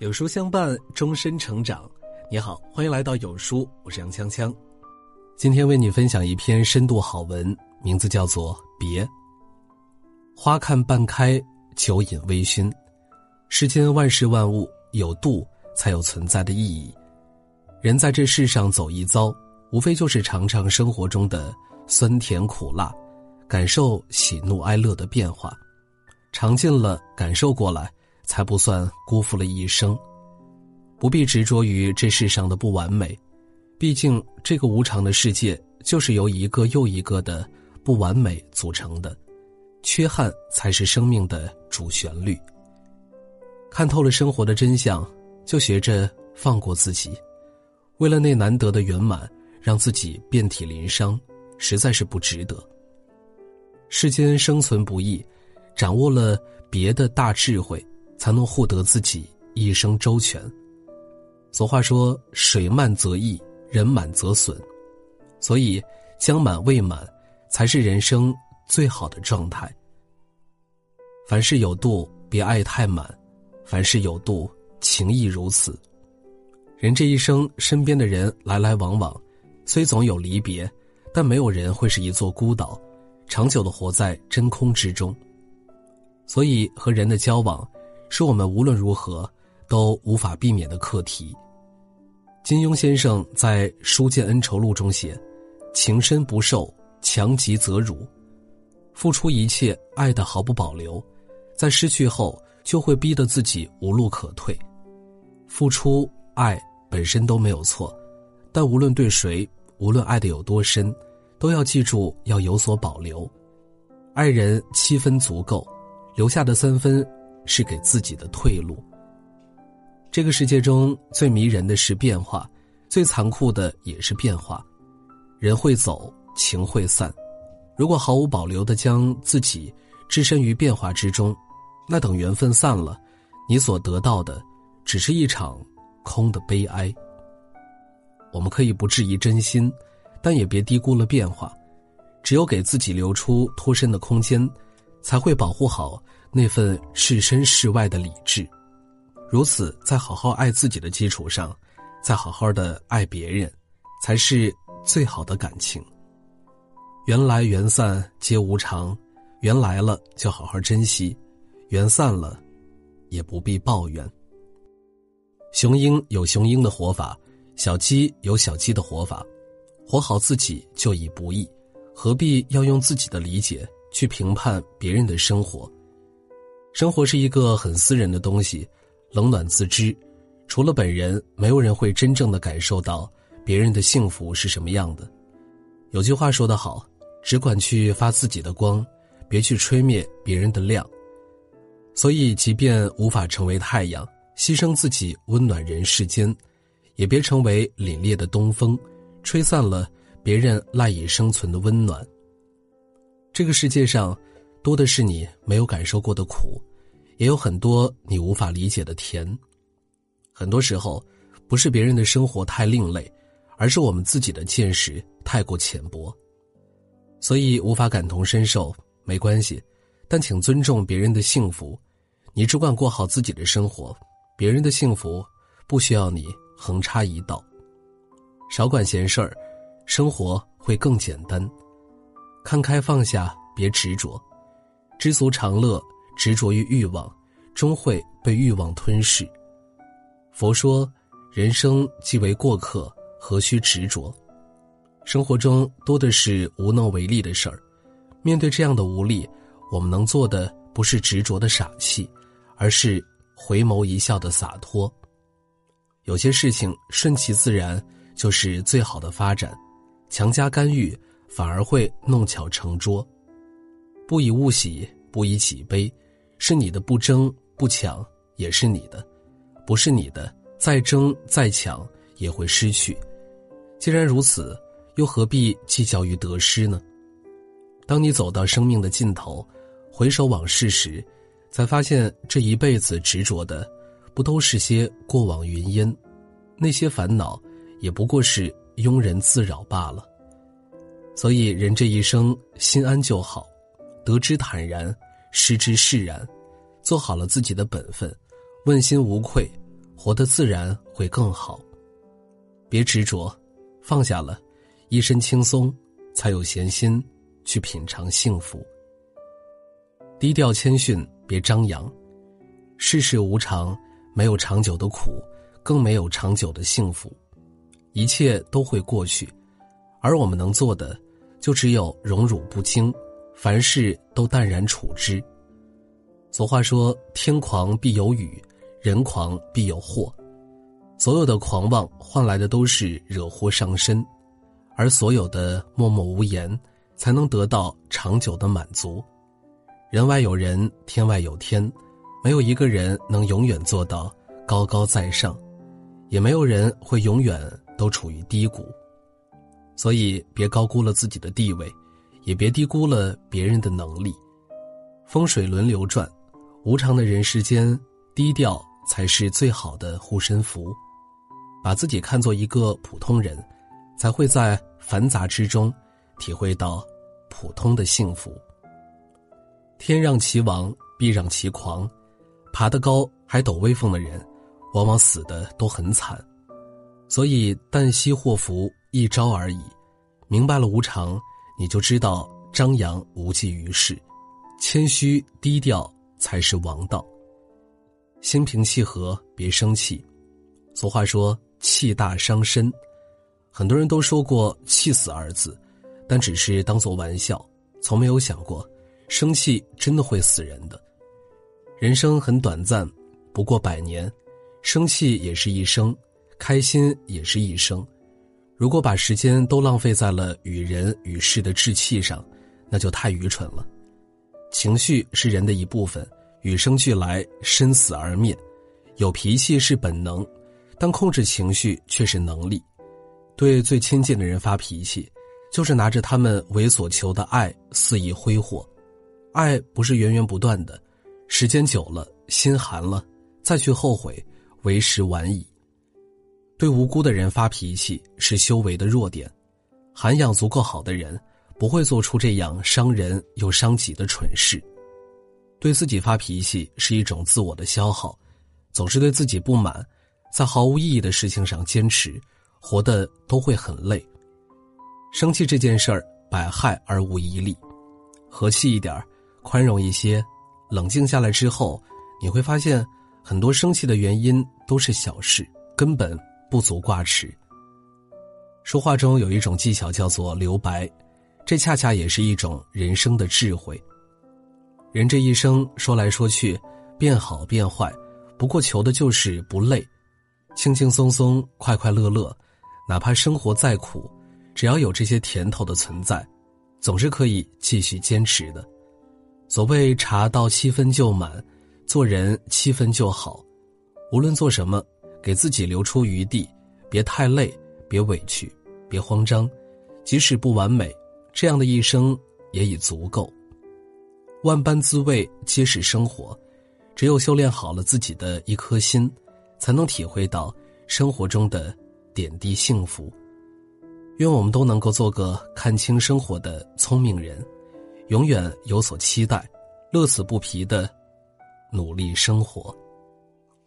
有书相伴，终身成长。你好，欢迎来到有书，我是杨锵锵。今天为你分享一篇深度好文，名字叫做《别》。花看半开，酒饮微醺。世间万事万物，有度才有存在的意义。人在这世上走一遭，无非就是尝尝生活中的酸甜苦辣，感受喜怒哀乐的变化。尝尽了，感受过来。才不算辜负了一生。不必执着于这世上的不完美，毕竟这个无常的世界就是由一个又一个的不完美组成的，缺憾才是生命的主旋律。看透了生活的真相，就学着放过自己。为了那难得的圆满，让自己遍体鳞伤，实在是不值得。世间生存不易，掌握了别的大智慧。才能获得自己一生周全。俗话说：“水满则溢，人满则损。”所以，将满未满，才是人生最好的状态。凡事有度，别爱太满；凡事有度，情亦如此。人这一生，身边的人来来往往，虽总有离别，但没有人会是一座孤岛，长久的活在真空之中。所以，和人的交往。是我们无论如何都无法避免的课题。金庸先生在《书剑恩仇录》中写：“情深不寿，强极则辱。付出一切，爱的毫不保留，在失去后就会逼得自己无路可退。付出爱本身都没有错，但无论对谁，无论爱的有多深，都要记住要有所保留。爱人七分足够，留下的三分。”是给自己的退路。这个世界中最迷人的是变化，最残酷的也是变化。人会走，情会散。如果毫无保留的将自己置身于变化之中，那等缘分散了，你所得到的只是一场空的悲哀。我们可以不质疑真心，但也别低估了变化。只有给自己留出脱身的空间，才会保护好。那份置身事外的理智，如此在好好爱自己的基础上，再好好的爱别人，才是最好的感情。缘来缘散皆无常，缘来了就好好珍惜，缘散了，也不必抱怨。雄鹰有雄鹰的活法，小鸡有小鸡的活法，活好自己就已不易，何必要用自己的理解去评判别人的生活？生活是一个很私人的东西，冷暖自知。除了本人，没有人会真正的感受到别人的幸福是什么样的。有句话说得好，只管去发自己的光，别去吹灭别人的亮。所以，即便无法成为太阳，牺牲自己温暖人世间，也别成为凛冽的东风，吹散了别人赖以生存的温暖。这个世界上，多的是你没有感受过的苦。也有很多你无法理解的甜，很多时候，不是别人的生活太另类，而是我们自己的见识太过浅薄，所以无法感同身受。没关系，但请尊重别人的幸福，你只管过好自己的生活，别人的幸福不需要你横插一刀。少管闲事儿，生活会更简单。看开放下，别执着，知足常乐。执着于欲望，终会被欲望吞噬。佛说：“人生即为过客，何须执着？”生活中多的是无能为力的事儿，面对这样的无力，我们能做的不是执着的傻气，而是回眸一笑的洒脱。有些事情顺其自然就是最好的发展，强加干预反而会弄巧成拙。不以物喜，不以己悲。是你的不争不抢也是你的，不是你的再争再抢也会失去。既然如此，又何必计较于得失呢？当你走到生命的尽头，回首往事时，才发现这一辈子执着的，不都是些过往云烟？那些烦恼，也不过是庸人自扰罢了。所以，人这一生心安就好，得之坦然。失之释然，做好了自己的本分，问心无愧，活得自然会更好。别执着，放下了，一身轻松，才有闲心去品尝幸福。低调谦逊，别张扬。世事无常，没有长久的苦，更没有长久的幸福。一切都会过去，而我们能做的，就只有荣辱不惊，凡事都淡然处之。俗话说：“天狂必有雨，人狂必有祸。”所有的狂妄换来的都是惹祸上身，而所有的默默无言，才能得到长久的满足。人外有人，天外有天，没有一个人能永远做到高高在上，也没有人会永远都处于低谷。所以，别高估了自己的地位，也别低估了别人的能力。风水轮流转。无常的人世间，低调才是最好的护身符。把自己看作一个普通人，才会在繁杂之中体会到普通的幸福。天让其亡，必让其狂。爬得高还抖威风的人，往往死的都很惨。所以旦夕祸福一朝而已。明白了无常，你就知道张扬无济于事，谦虚低调。才是王道。心平气和，别生气。俗话说“气大伤身”，很多人都说过“气死”二字，但只是当做玩笑，从没有想过，生气真的会死人的。人生很短暂，不过百年，生气也是一生，开心也是一生。如果把时间都浪费在了与人与事的置气上，那就太愚蠢了。情绪是人的一部分，与生俱来，生死而灭。有脾气是本能，但控制情绪却是能力。对最亲近的人发脾气，就是拿着他们为所求的爱肆意挥霍。爱不是源源不断的，时间久了，心寒了，再去后悔，为时晚矣。对无辜的人发脾气是修为的弱点，涵养足够好的人。不会做出这样伤人又伤己的蠢事。对自己发脾气是一种自我的消耗，总是对自己不满，在毫无意义的事情上坚持，活的都会很累。生气这件事儿百害而无一利，和气一点宽容一些，冷静下来之后，你会发现很多生气的原因都是小事，根本不足挂齿。说话中有一种技巧叫做留白。这恰恰也是一种人生的智慧。人这一生说来说去，变好变坏，不过求的就是不累，轻轻松松，快快乐乐。哪怕生活再苦，只要有这些甜头的存在，总是可以继续坚持的。所谓茶到七分就满，做人七分就好。无论做什么，给自己留出余地，别太累，别委屈，别慌张，即使不完美。这样的一生也已足够。万般滋味皆是生活，只有修炼好了自己的一颗心，才能体会到生活中的点滴幸福。愿我们都能够做个看清生活的聪明人，永远有所期待，乐此不疲的努力生活。